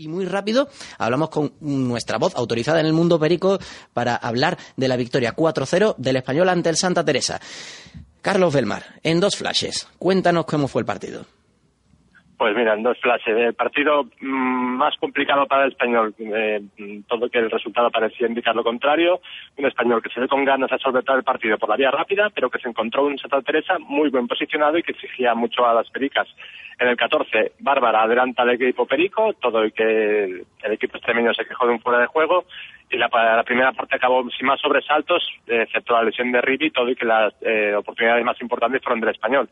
Y muy rápido hablamos con nuestra voz autorizada en el mundo perico para hablar de la victoria 4-0 del español ante el Santa Teresa. Carlos Belmar, en dos flashes, cuéntanos cómo fue el partido. Pues mira, en dos flashes. El partido mm, más complicado para el español, eh, todo que el resultado parecía indicar lo contrario. Un español que se ve con ganas de solventar el partido por la vía rápida, pero que se encontró un Santa Teresa muy buen posicionado y que exigía mucho a las pericas. En el 14, Bárbara adelanta al equipo perico, todo y que el equipo extremeño se quejó de un fuera de juego. Y la, primera parte acabó sin más sobresaltos, excepto la lesión de Ribi, todo y que las eh, oportunidades más importantes fueron del español.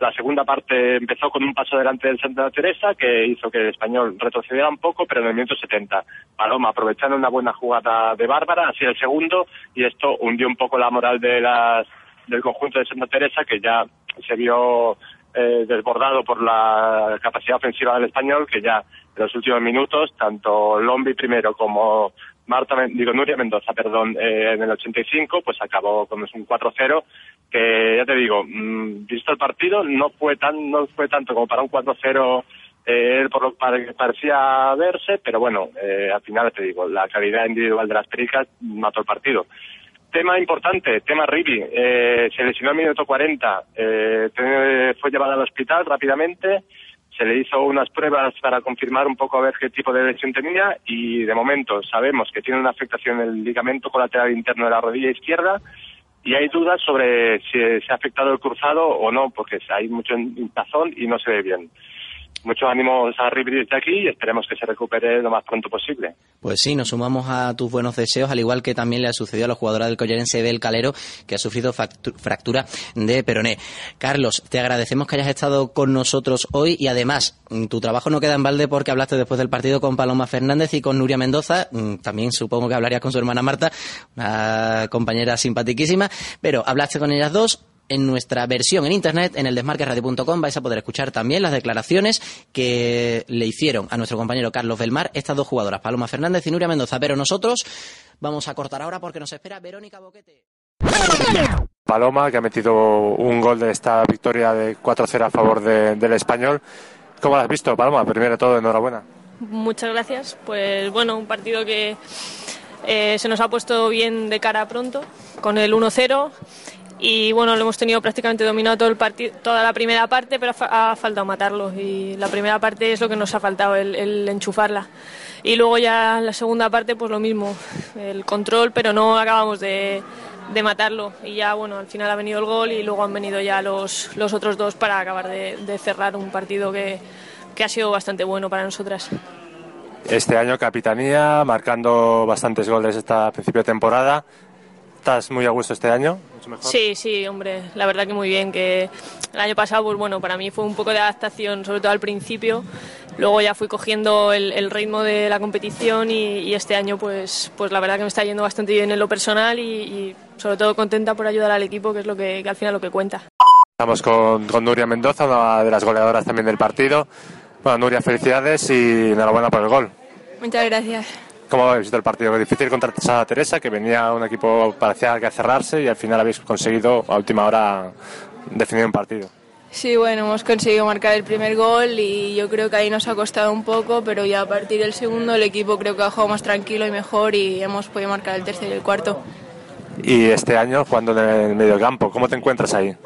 La segunda parte empezó con un paso delante del Santa Teresa que hizo que el español retrocediera un poco, pero en el minuto 70. Paloma, aprovechando una buena jugada de Bárbara, así el segundo, y esto hundió un poco la moral de las, del conjunto de Santa Teresa, que ya se vio eh, desbordado por la capacidad ofensiva del español, que ya en los últimos minutos, tanto Lombi primero como Marta, digo, Nuria Mendoza, perdón, eh, en el 85, pues acabó con un 4-0, que ya te digo, mm, visto el partido, no fue tan, no fue tanto como para un 4-0 eh, por lo que parecía verse, pero bueno, eh, al final te digo, la calidad individual de las pericas mató el partido. Tema importante, tema Ribi, eh, se lesionó al minuto 40, eh, fue llevado al hospital rápidamente, se le hizo unas pruebas para confirmar un poco a ver qué tipo de lesión tenía y de momento sabemos que tiene una afectación en el ligamento colateral interno de la rodilla izquierda y hay dudas sobre si se ha afectado el cruzado o no, porque hay mucho hinchazón y no se ve bien muchos ánimos a Ribery de aquí y esperemos que se recupere lo más pronto posible. Pues sí, nos sumamos a tus buenos deseos, al igual que también le ha sucedido a la jugadora del Collerense del Calero, que ha sufrido fractura de peroné. Carlos, te agradecemos que hayas estado con nosotros hoy y además mm, tu trabajo no queda en balde porque hablaste después del partido con Paloma Fernández y con Nuria Mendoza. Mm, también supongo que hablarías con su hermana Marta, una compañera simpaticísima, pero hablaste con ellas dos en nuestra versión en internet, en el desmarqueradio.com, vais a poder escuchar también las declaraciones que le hicieron a nuestro compañero Carlos Belmar estas dos jugadoras, Paloma Fernández y Nuria Mendoza. Pero nosotros vamos a cortar ahora porque nos espera Verónica Boquete. Paloma, que ha metido un gol de esta victoria de 4-0 a favor del español. ¿Cómo lo has visto, Paloma? Primero de todo, enhorabuena. Muchas gracias. Pues bueno, un partido que eh, se nos ha puesto bien de cara pronto, con el 1-0 y bueno, lo hemos tenido prácticamente dominado todo el partido, toda la primera parte, pero ha, faltado matarlo y la primera parte es lo que nos ha faltado, el, enchufarla. Y luego ya la segunda parte, pues lo mismo, el control, pero no acabamos de, de matarlo. Y ya, bueno, al final ha venido el gol y luego han venido ya los, los otros dos para acabar de, cerrar un partido que, que ha sido bastante bueno para nosotras. Este año capitanía, marcando bastantes goles esta principio de temporada. ¿Estás muy a gusto este año? Sí, sí, hombre, la verdad que muy bien. Que el año pasado, pues bueno, para mí fue un poco de adaptación, sobre todo al principio. Luego ya fui cogiendo el, ritmo de la competición y, este año, pues, pues la verdad que me está yendo bastante bien en lo personal y, sobre todo contenta por ayudar al equipo, que es lo que, al final lo que cuenta. Estamos con, con Nuria Mendoza, una de las goleadoras también del partido. Bueno, Nuria, felicidades y enhorabuena por el gol. Muchas gracias. ¿Cómo habéis visto el partido? Difícil contra Santa Teresa, que venía un equipo parecía que cerrarse y al final habéis conseguido a última hora definir un partido. Sí, bueno, hemos conseguido marcar el primer gol y yo creo que ahí nos ha costado un poco, pero ya a partir del segundo el equipo creo que ha jugado más tranquilo y mejor y hemos podido marcar el tercero y el cuarto. Y este año jugando en el medio campo, ¿cómo te encuentras ahí?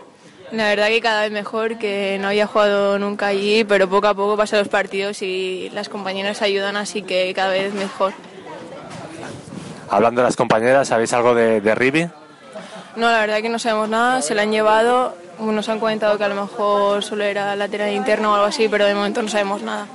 La verdad que cada vez mejor, que no había jugado nunca allí, pero poco a poco pasan los partidos y las compañeras ayudan, así que cada vez mejor. Hablando de las compañeras, ¿sabéis algo de, de Ribi? No, la verdad que no sabemos nada, se la han llevado, nos han comentado que a lo mejor solo era lateral interno o algo así, pero de momento no sabemos nada.